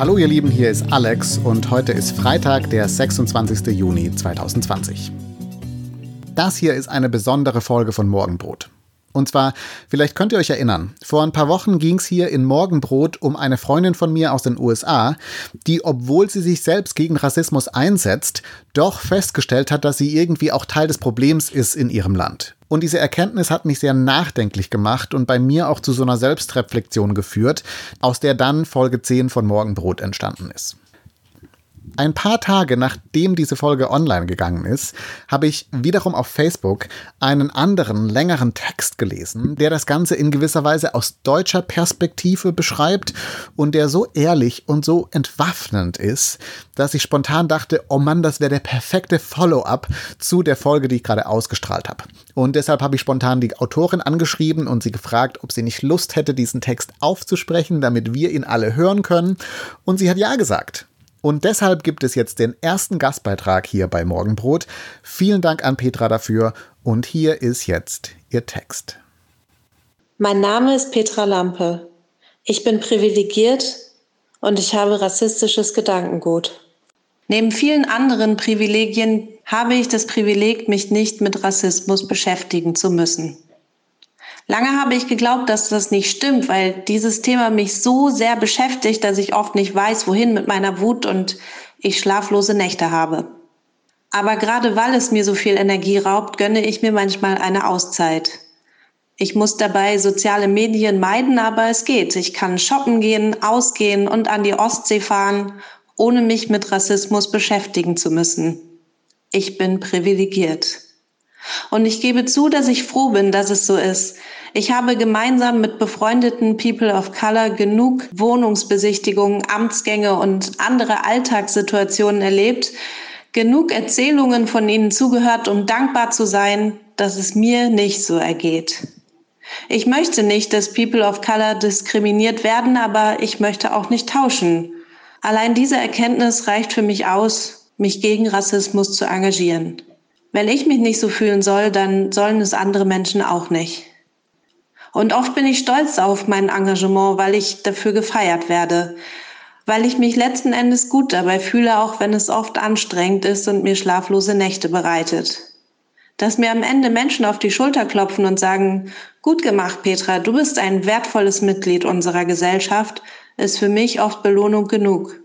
Hallo ihr Lieben, hier ist Alex und heute ist Freitag, der 26. Juni 2020. Das hier ist eine besondere Folge von Morgenbrot. Und zwar, vielleicht könnt ihr euch erinnern, vor ein paar Wochen ging es hier in Morgenbrot um eine Freundin von mir aus den USA, die, obwohl sie sich selbst gegen Rassismus einsetzt, doch festgestellt hat, dass sie irgendwie auch Teil des Problems ist in ihrem Land. Und diese Erkenntnis hat mich sehr nachdenklich gemacht und bei mir auch zu so einer Selbstreflexion geführt, aus der dann Folge 10 von Morgenbrot entstanden ist. Ein paar Tage nachdem diese Folge online gegangen ist, habe ich wiederum auf Facebook einen anderen, längeren Text gelesen, der das Ganze in gewisser Weise aus deutscher Perspektive beschreibt und der so ehrlich und so entwaffnend ist, dass ich spontan dachte, oh Mann, das wäre der perfekte Follow-up zu der Folge, die ich gerade ausgestrahlt habe. Und deshalb habe ich spontan die Autorin angeschrieben und sie gefragt, ob sie nicht Lust hätte, diesen Text aufzusprechen, damit wir ihn alle hören können. Und sie hat ja gesagt. Und deshalb gibt es jetzt den ersten Gastbeitrag hier bei Morgenbrot. Vielen Dank an Petra dafür und hier ist jetzt ihr Text. Mein Name ist Petra Lampe. Ich bin privilegiert und ich habe rassistisches Gedankengut. Neben vielen anderen Privilegien habe ich das Privileg, mich nicht mit Rassismus beschäftigen zu müssen. Lange habe ich geglaubt, dass das nicht stimmt, weil dieses Thema mich so sehr beschäftigt, dass ich oft nicht weiß, wohin mit meiner Wut und ich schlaflose Nächte habe. Aber gerade weil es mir so viel Energie raubt, gönne ich mir manchmal eine Auszeit. Ich muss dabei soziale Medien meiden, aber es geht. Ich kann shoppen gehen, ausgehen und an die Ostsee fahren, ohne mich mit Rassismus beschäftigen zu müssen. Ich bin privilegiert. Und ich gebe zu, dass ich froh bin, dass es so ist. Ich habe gemeinsam mit befreundeten People of Color genug Wohnungsbesichtigungen, Amtsgänge und andere Alltagssituationen erlebt, genug Erzählungen von ihnen zugehört, um dankbar zu sein, dass es mir nicht so ergeht. Ich möchte nicht, dass People of Color diskriminiert werden, aber ich möchte auch nicht tauschen. Allein diese Erkenntnis reicht für mich aus, mich gegen Rassismus zu engagieren. Wenn ich mich nicht so fühlen soll, dann sollen es andere Menschen auch nicht. Und oft bin ich stolz auf mein Engagement, weil ich dafür gefeiert werde, weil ich mich letzten Endes gut dabei fühle, auch wenn es oft anstrengend ist und mir schlaflose Nächte bereitet. Dass mir am Ende Menschen auf die Schulter klopfen und sagen, gut gemacht, Petra, du bist ein wertvolles Mitglied unserer Gesellschaft, ist für mich oft Belohnung genug.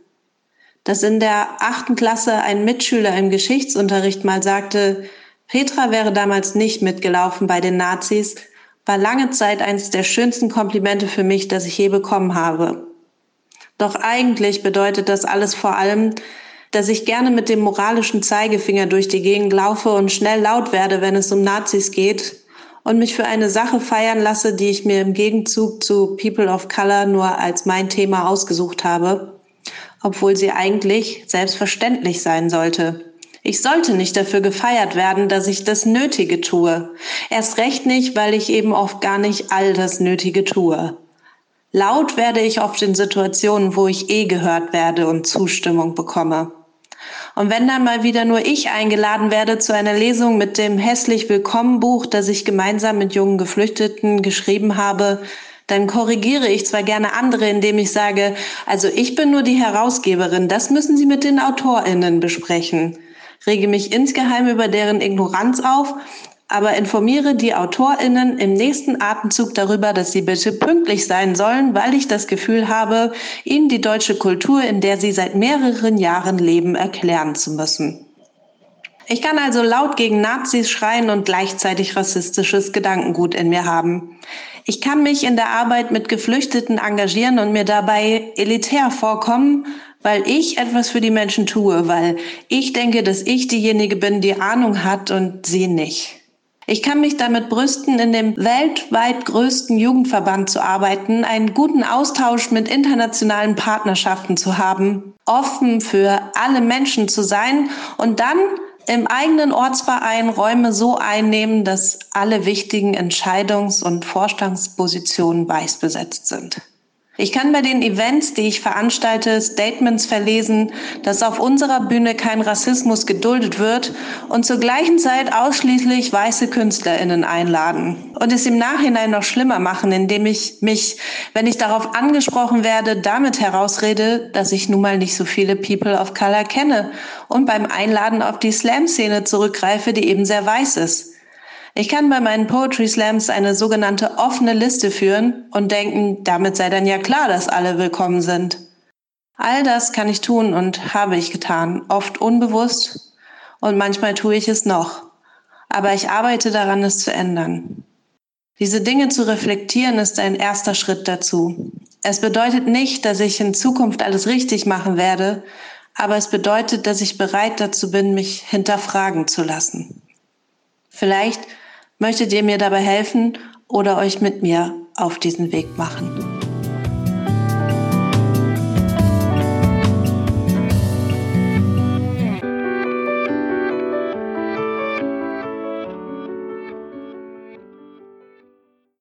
Dass in der achten Klasse ein Mitschüler im Geschichtsunterricht mal sagte, Petra wäre damals nicht mitgelaufen bei den Nazis, war lange Zeit eines der schönsten Komplimente für mich, das ich je bekommen habe. Doch eigentlich bedeutet das alles vor allem, dass ich gerne mit dem moralischen Zeigefinger durch die Gegend laufe und schnell laut werde, wenn es um Nazis geht und mich für eine Sache feiern lasse, die ich mir im Gegenzug zu People of Color nur als mein Thema ausgesucht habe, obwohl sie eigentlich selbstverständlich sein sollte. Ich sollte nicht dafür gefeiert werden, dass ich das Nötige tue. Erst recht nicht, weil ich eben oft gar nicht all das Nötige tue. Laut werde ich oft in Situationen, wo ich eh gehört werde und Zustimmung bekomme. Und wenn dann mal wieder nur ich eingeladen werde zu einer Lesung mit dem Hässlich Willkommen Buch, das ich gemeinsam mit jungen Geflüchteten geschrieben habe, dann korrigiere ich zwar gerne andere, indem ich sage, also ich bin nur die Herausgeberin, das müssen Sie mit den AutorInnen besprechen rege mich insgeheim über deren Ignoranz auf, aber informiere die AutorInnen im nächsten Atemzug darüber, dass sie bitte pünktlich sein sollen, weil ich das Gefühl habe, ihnen die deutsche Kultur, in der sie seit mehreren Jahren leben, erklären zu müssen. Ich kann also laut gegen Nazis schreien und gleichzeitig rassistisches Gedankengut in mir haben. Ich kann mich in der Arbeit mit Geflüchteten engagieren und mir dabei elitär vorkommen, weil ich etwas für die Menschen tue, weil ich denke, dass ich diejenige bin, die Ahnung hat und sie nicht. Ich kann mich damit brüsten, in dem weltweit größten Jugendverband zu arbeiten, einen guten Austausch mit internationalen Partnerschaften zu haben, offen für alle Menschen zu sein und dann im eigenen Ortsverein Räume so einnehmen, dass alle wichtigen Entscheidungs- und Vorstandspositionen weiß besetzt sind. Ich kann bei den Events, die ich veranstalte, Statements verlesen, dass auf unserer Bühne kein Rassismus geduldet wird und zur gleichen Zeit ausschließlich weiße Künstlerinnen einladen und es im Nachhinein noch schlimmer machen, indem ich mich, wenn ich darauf angesprochen werde, damit herausrede, dass ich nun mal nicht so viele People of Color kenne und beim Einladen auf die Slam-Szene zurückgreife, die eben sehr weiß ist. Ich kann bei meinen Poetry Slams eine sogenannte offene Liste führen und denken, damit sei dann ja klar, dass alle willkommen sind. All das kann ich tun und habe ich getan, oft unbewusst und manchmal tue ich es noch. Aber ich arbeite daran, es zu ändern. Diese Dinge zu reflektieren ist ein erster Schritt dazu. Es bedeutet nicht, dass ich in Zukunft alles richtig machen werde, aber es bedeutet, dass ich bereit dazu bin, mich hinterfragen zu lassen. Vielleicht Möchtet ihr mir dabei helfen oder euch mit mir auf diesen Weg machen?